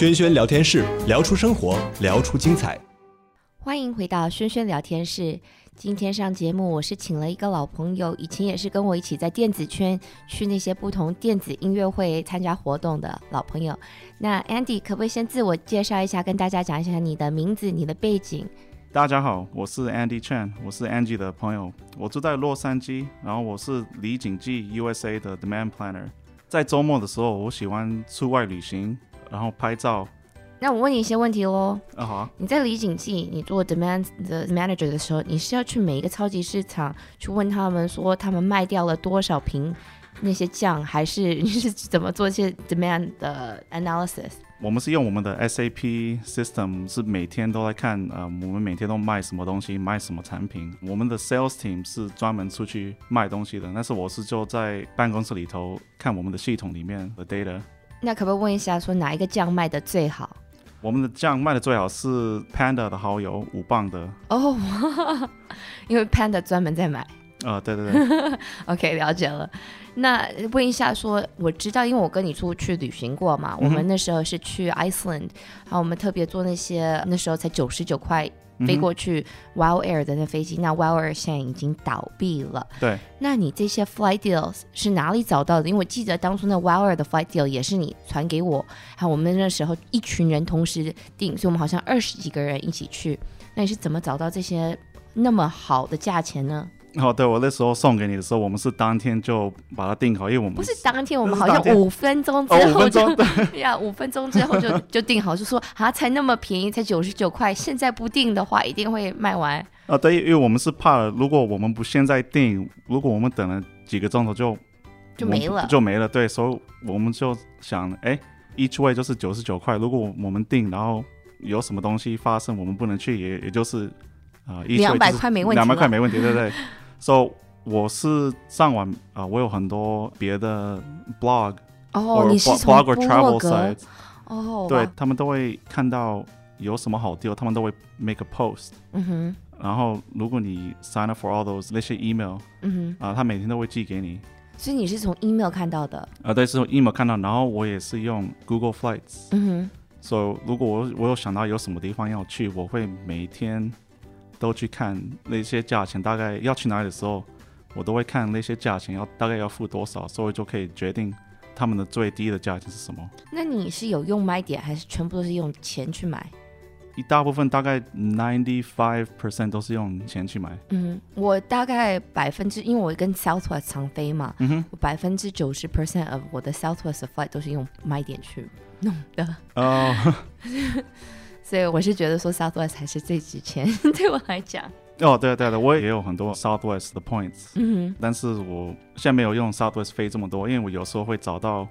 轩轩聊天室，聊出生活，聊出精彩。欢迎回到轩轩聊天室。今天上节目，我是请了一个老朋友，以前也是跟我一起在电子圈去那些不同电子音乐会参加活动的老朋友。那 Andy 可不可以先自我介绍一下，跟大家讲一下你的名字、你的背景？大家好，我是 Andy Chan，我是 Angie 的朋友，我住在洛杉矶，然后我是李锦记 USA 的 Demand Planner。在周末的时候，我喜欢出外旅行，然后拍照。那我问你一些问题喽。啊好啊。你在李锦记，你做 Demand 的 Manager 的时候，你是要去每一个超级市场去问他们说他们卖掉了多少瓶那些酱，还是你是怎么做一些 Demand 的 Analysis？我们是用我们的 SAP system，是每天都在看，呃，我们每天都卖什么东西，卖什么产品。我们的 sales team 是专门出去卖东西的，但是我是就在办公室里头看我们的系统里面的 data。那可不可以问一下，说哪一个酱卖的最好？我们的酱卖的最好是 Panda 的蚝油，五磅的。哦，因为 Panda 专门在买。啊、呃，对对对。OK，了解了。那问一下说，说我知道，因为我跟你出去旅行过嘛，嗯、我们那时候是去 Iceland，然后我们特别做那些那时候才九十九块飞过去 Wild Air 的那飞机，嗯、那 Wild Air 现在已经倒闭了。对，那你这些 flight deals 是哪里找到的？因为我记得当初那 Wild Air 的 flight deal 也是你传给我，还有我们那时候一群人同时订，所以我们好像二十几个人一起去。那你是怎么找到这些那么好的价钱呢？哦，对，我那时候送给你的时候，我们是当天就把它订好，因为我们不是当天，我们好像五分钟之后就，哦、呀，五分钟之后就就订好，就说啊，才那么便宜，才九十九块，现在不订的话，一定会卖完。啊，对，因为我们是怕了，如果我们不现在订，如果我们等了几个钟头就就没了，就没了。对，所以我们就想，哎，each way 就是九十九块，如果我们订，然后有什么东西发生，我们不能去，也也就是啊，两百块没问题，两百块没问题，对不对？So 我是上网啊、呃，我有很多别的 blog 哦，你是 blog or travel sites 哦，对，他们都会看到有什么好 deal，他们都会 make a post。嗯哼。然后如果你 sign up for all those 那些 email，嗯哼，啊、呃，他每天都会寄给你。所以你是从 email 看到的？啊、呃，对，是从 email 看到，然后我也是用 Google Flights。嗯哼。所以如果我我有想到有什么地方要去，我会每天。都去看那些价钱，大概要去哪里的时候，我都会看那些价钱要大概要付多少，所以就可以决定他们的最低的价钱是什么。那你是有用买点，还是全部都是用钱去买？一大部分大概 ninety five percent 都是用钱去买。嗯，我大概百分之，因为我跟 Southwest 常飞嘛，嗯哼，我百分之九十 percent of 我的 Southwest flight 都是用买点去弄的。哦。所以我是觉得说 Southwest 还是最值钱，对我来讲。哦，对对对，我也有很多 Southwest 的 points，嗯哼，但是我现在没有用 Southwest 飞这么多，因为我有时候会找到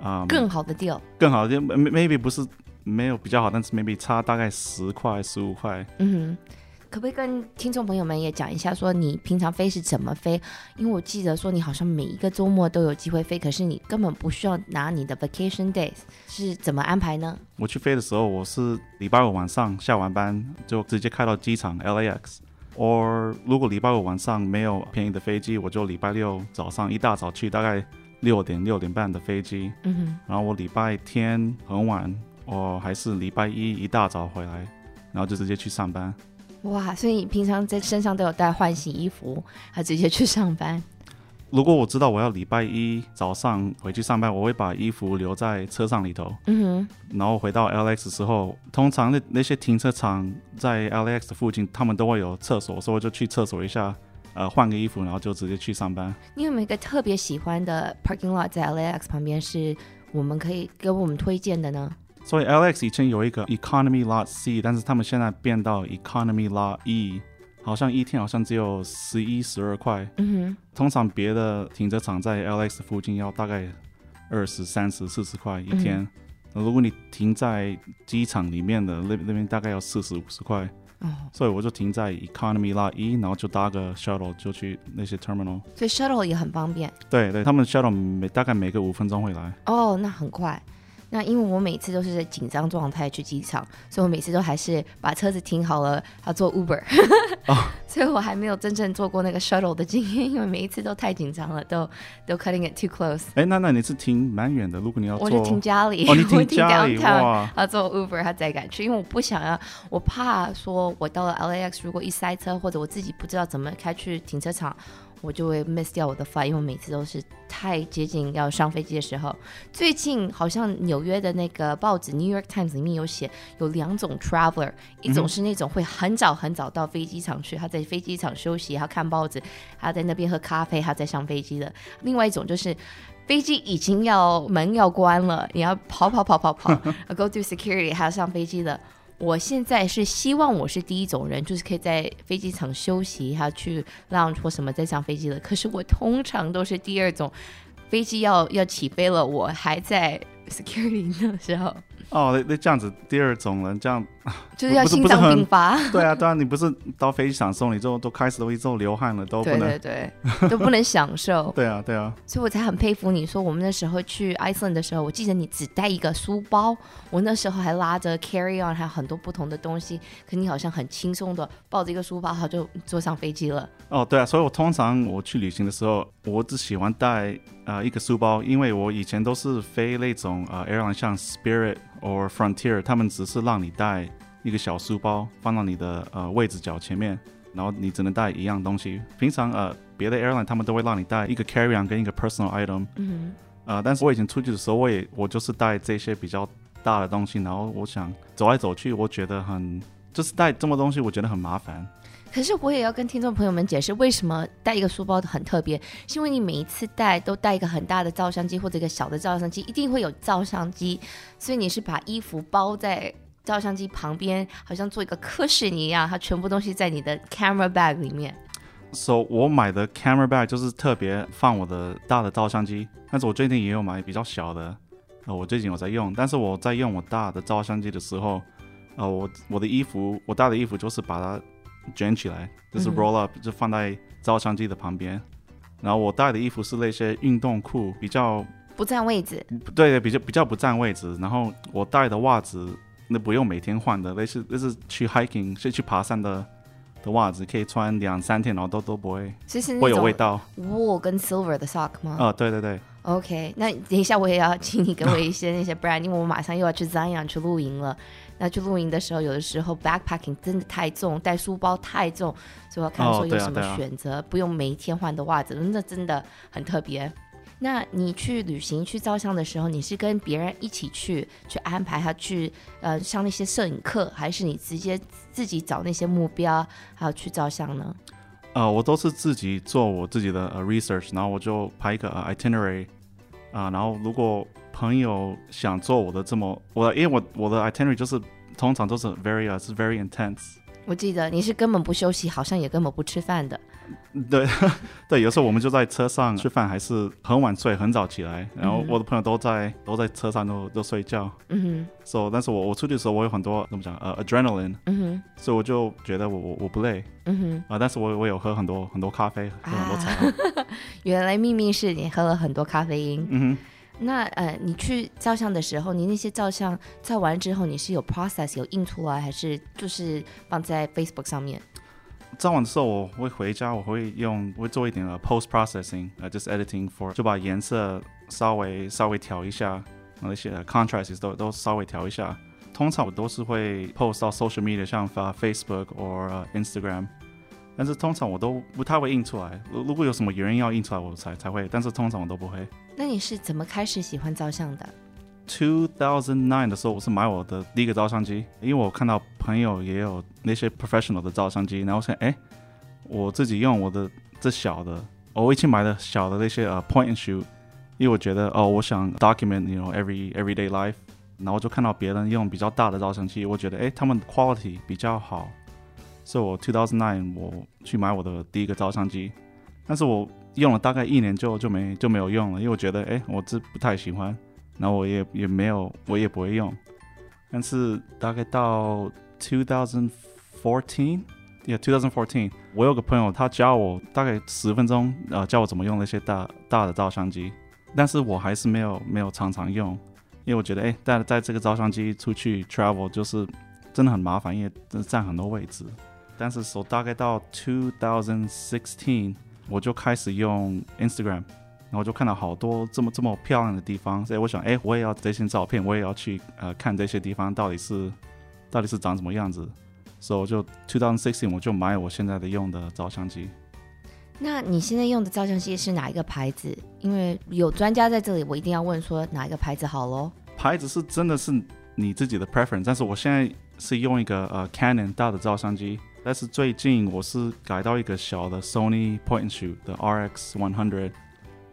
啊、嗯、更好的 deal，更好的 maybe 不是没有比较好，但是 maybe 差大概十块十五块，嗯哼。可不可以跟听众朋友们也讲一下，说你平常飞是怎么飞？因为我记得说你好像每一个周末都有机会飞，可是你根本不需要拿你的 vacation days，是怎么安排呢？我去飞的时候，我是礼拜五晚上下完班就直接开到机场 LAX，or 如果礼拜五晚上没有便宜的飞机，我就礼拜六早上一大早去，大概六点六点半的飞机，嗯哼，然后我礼拜天很晚，我还是礼拜一一大早回来，然后就直接去上班。哇，所以你平常在身上都有带换洗衣服，还直接去上班？如果我知道我要礼拜一早上回去上班，我会把衣服留在车上里头。嗯哼。然后回到 LAX 的时候，通常那那些停车场在 LAX 的附近，他们都会有厕所，所以我就去厕所一下，呃，换个衣服，然后就直接去上班。你有没有一个特别喜欢的 parking lot 在 LAX 旁边，是我们可以给我们推荐的呢？所以 LAX 以前有一个 Economy Lot C，但是他们现在变到 Economy Lot E，好像一天好像只有十一、十二块。嗯哼。通常别的停车场在 LAX 附近要大概二十、三十、四十块一天。嗯。如果你停在机场里面的那那边，大概要四十、五十块。哦。所以我就停在 Economy Lot E，然后就搭个 Shuttle 就去那些 Terminal。所以 Shuttle 也很方便。对对，他们 Shuttle 每大概每个五分钟会来。哦，那很快。那因为我每次都是在紧张状态去机场，所以我每次都还是把车子停好了，要坐 Uber，、oh. 所以我还没有真正坐过那个 shuttle 的经验，因为每一次都太紧张了，都都 cutting it too close。哎，那那你是停蛮远的，如果你要坐，我就停家里，哦，你停家里哇，要坐 Uber，他再敢去，因为我不想要，我怕说我到了 LAX 如果一塞车，或者我自己不知道怎么开去停车场。我就会 miss 掉我的 flight，因为每次都是太接近要上飞机的时候。最近好像纽约的那个报纸《New York Times》里面有写，有两种 traveler，一种是那种会很早很早到飞机场去，他在飞机场休息，他看报纸，他在那边喝咖啡，他在上飞机的；另外一种就是飞机已经要门要关了，你要跑跑跑跑跑，go through security，还要上飞机的。我现在是希望我是第一种人，就是可以在飞机场休息，一下去 lounge 或什么再上飞机的。可是我通常都是第二种，飞机要要起飞了，我还在 security 的时候。哦，那那这样子，第二种人这样 就是要心脏病发。对啊，对啊，你不是到飞机场的时候，你就都开始都一直流汗了，都不能对对对，都不能享受。对啊，对啊，所以我才很佩服你说，我们那时候去 Iceland 的时候，我记得你只带一个书包，我那时候还拉着 carry on，还有很多不同的东西，可你好像很轻松的抱着一个书包，他就坐上飞机了。哦，对啊，所以我通常我去旅行的时候，我只喜欢带啊、呃、一个书包，因为我以前都是飞那种啊、呃、airline，像 Spirit。或 Frontier，他们只是让你带一个小书包放到你的呃位置脚前面，然后你只能带一样东西。平常呃别的 airline 他们都会让你带一个 carry on 跟一个 personal item。嗯。呃，但是我以前出去的时候，我也我就是带这些比较大的东西，然后我想走来走去，我觉得很就是带这么东西，我觉得很麻烦。可是我也要跟听众朋友们解释，为什么带一个书包很特别，是因为你每一次带都带一个很大的照相机或者一个小的照相机，一定会有照相机，所以你是把衣服包在照相机旁边，好像做一个 cushion 一样，它全部东西在你的 camera bag 里面。So 我买的 camera bag 就是特别放我的大的照相机，但是我最近也有买比较小的，呃，我最近有在用，但是我在用我大的照相机的时候，呃，我我的衣服，我带的衣服就是把它。卷起来就是 roll up，、嗯、就放在照相机的旁边。然后我带的衣服是那些运动裤，比较不占位置。对对，比较比较不占位置。然后我带的袜子，那不用每天换的，那是那是去 hiking，是去爬山的的袜子，可以穿两三天，然后都都不会，会有味道。wool 跟 silver 的 sock 吗？啊、哦，对对对。OK，那等一下我也要请你给我一些那些 brand，因为我马上又要去 Zion 去露营了。那去露营的时候，有的时候 backpacking 真的太重，带书包太重，所以我看说有什么选择，哦啊啊、不用每一天换的袜子，那真的很特别。那你去旅行去照相的时候，你是跟别人一起去，去安排他去呃上那些摄影课，还是你直接自己找那些目标，还要去照相呢？呃，我都是自己做我自己的呃 research，然后我就拍一个 itinerary 啊、呃，然后如果朋友想做我的这么我，因为我我的 itinerary 就是通常都是 very 啊，是 very intense。我记得你是根本不休息，好像也根本不吃饭的。对 对，有时候我们就在车上吃饭，还是很晚睡，很早起来。然后我的朋友都在、嗯、都在车上都都睡觉。嗯哼。所以，但是我我出去的时候，我有很多怎么讲呃 adrenaline。嗯哼。所以我就觉得我我我不累。嗯哼。啊、呃，但是我我有喝很多很多咖啡，喝很多茶。啊、原来秘密是你喝了很多咖啡因。嗯哼。那呃，你去照相的时候，你那些照相照完之后，你是有 process 有印出来，还是就是放在 Facebook 上面？照完的时候，我会回家，我会用，我会做一点呃 post processing，呃，just editing for，就把颜色稍微稍微调一下，那些 contrasts 都都稍微调一下。通常我都是会 post 到 social media，像发 Facebook 或、uh, Instagram，但是通常我都不太会印出来。如如果有什么原因要印出来，我才才会，但是通常我都不会。那你是怎么开始喜欢照相的？Two thousand nine 的时候，我是买我的第一个照相机，因为我看到朋友也有那些 professional 的照相机，然后我想，哎，我自己用我的这小的，我以前买的小的那些呃、uh, point and shoot，因为我觉得哦，我想 document，you know every everyday life，然后就看到别人用比较大的照相机，我觉得哎，他们的 quality 比较好，所以我 two thousand nine 我去买我的第一个照相机，但是我用了大概一年就就没就没有用了，因为我觉得哎，我这不太喜欢。然后我也也没有，我也不会用。但是大概到 two thousand fourteen yeah two thousand fourteen 我有个朋友，他教我大概十分钟，呃，教我怎么用那些大大的照相机。但是我还是没有没有常常用，因为我觉得，哎，带带这个照相机出去 travel 就是真的很麻烦，因为占很多位置。但是，说大概到2016，我就开始用 Instagram，然后就看到好多这么这么漂亮的地方，所以我想，哎，我也要这些照片，我也要去呃看这些地方到底是到底是长什么样子。所以我就2016，我就买我现在的用的照相机。那你现在用的照相机是哪一个牌子？因为有专家在这里，我一定要问说哪一个牌子好喽。牌子是真的是你自己的 preference，但是我现在是用一个呃 Canon 大的照相机，但是最近我是改到一个小的 Sony Point and Shoot 的 RX 100，啊、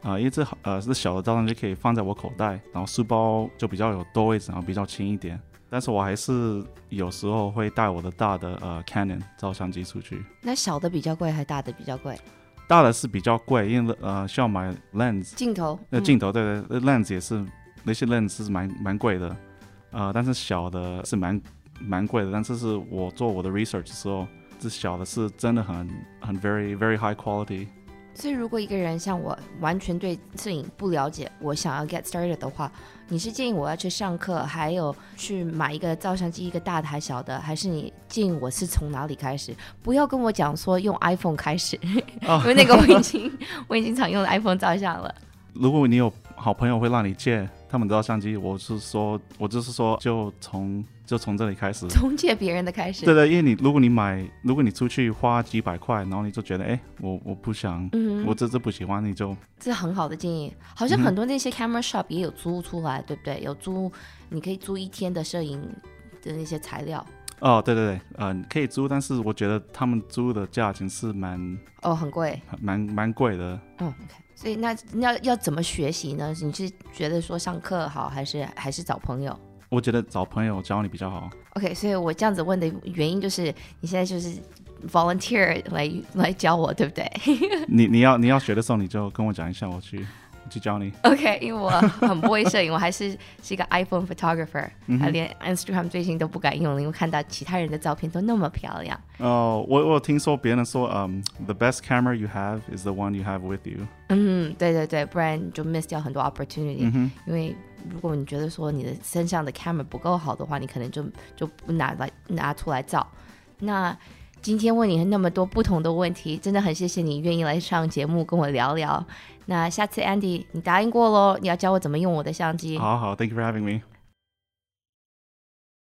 呃，因为这呃是小的照相机可以放在我口袋，然后书包就比较有多位置，然后比较轻一点。但是我还是有时候会带我的大的呃 Canon 照相机出去。那小的比较贵还是大的比较贵？大的是比较贵，因为呃需要买 lens 镜头，那镜头对对，lens 也是那些 lens 是蛮蛮贵的，呃，但是小的是蛮蛮贵的，但是是我做我的 research 的时候，这小的是真的很很 very very high quality。所以，如果一个人像我完全对摄影不了解，我想要 get started 的话，你是建议我要去上课，还有去买一个照相机，一个大的还小的，还是你建议我是从哪里开始？不要跟我讲说用 iPhone 开始，因为那个我已经我已经常用 iPhone 照相了。如果你有好朋友会让你借他们知道相机，我是说，我就是说，就从。就从这里开始，从借别人的开始。对对，因为你如果你买，如果你出去花几百块，然后你就觉得，哎，我我不想，嗯、我这这不喜欢，你就这很好的建议。好像很多那些 camera shop 也有租出来，嗯、对不对？有租，你可以租一天的摄影的那些材料。哦，对对对，嗯、呃，可以租，但是我觉得他们租的价钱是蛮哦，很贵，蛮蛮贵的。嗯，OK。所以那要要怎么学习呢？你是觉得说上课好，还是还是找朋友？我觉得找朋友教你比较好。OK，所以我这样子问的原因就是，你现在就是 volunteer 来来教我，对不对？你你要你要学的时候，你就跟我讲一下，我去去教你。OK，因为我很不会摄影，我还是是一个 iPhone photographer，还、嗯、连 Instagram 最近都不敢用了，因为看到其他人的照片都那么漂亮。哦，我我听说别人说，嗯、um,，the best camera you have is the one you have with you。嗯，对对对，不然就 miss 掉很多 opportunity，、嗯、因为。如果你觉得说你的身上的 camera 不够好的话，你可能就就不拿来拿出来照。那 今天问你那么多不同的问题，真的很谢谢你愿意来上节目跟我聊聊。那下次 Andy 你答应过喽，你要教我怎么用我的相机。好好，Thank you for having me。